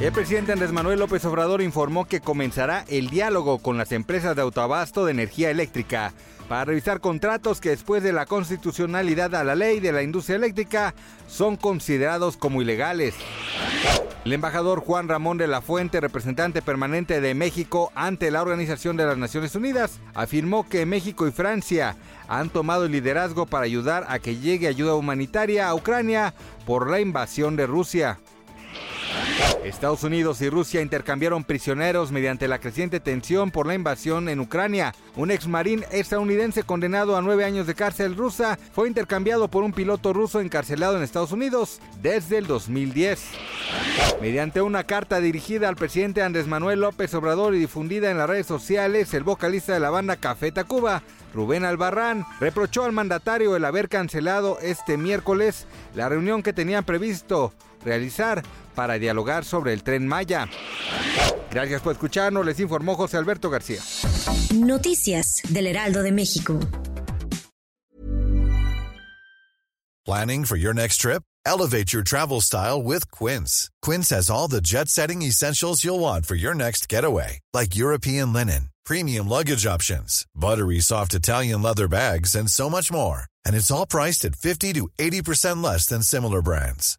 El presidente Andrés Manuel López Obrador informó que comenzará el diálogo con las empresas de autoabasto de energía eléctrica para revisar contratos que después de la constitucionalidad a la ley de la industria eléctrica son considerados como ilegales. El embajador Juan Ramón de la Fuente, representante permanente de México ante la Organización de las Naciones Unidas, afirmó que México y Francia han tomado el liderazgo para ayudar a que llegue ayuda humanitaria a Ucrania por la invasión de Rusia. Estados Unidos y Rusia intercambiaron prisioneros mediante la creciente tensión por la invasión en Ucrania. Un ex marín estadounidense condenado a nueve años de cárcel rusa fue intercambiado por un piloto ruso encarcelado en Estados Unidos desde el 2010. Mediante una carta dirigida al presidente Andrés Manuel López Obrador y difundida en las redes sociales, el vocalista de la banda Café Tacuba, Rubén Albarrán, reprochó al mandatario el haber cancelado este miércoles la reunión que tenían previsto realizar para dialogar sobre el tren Maya. Gracias por escucharnos, les informó José Alberto García. Noticias del Heraldo de México. Planning for your next trip? Elevate your travel style with Quince. Quince has all the jet setting essentials you'll want for your next getaway, like European linen, premium luggage options, buttery soft Italian leather bags, and so much more. And it's all priced at 50 to 80% less than similar brands.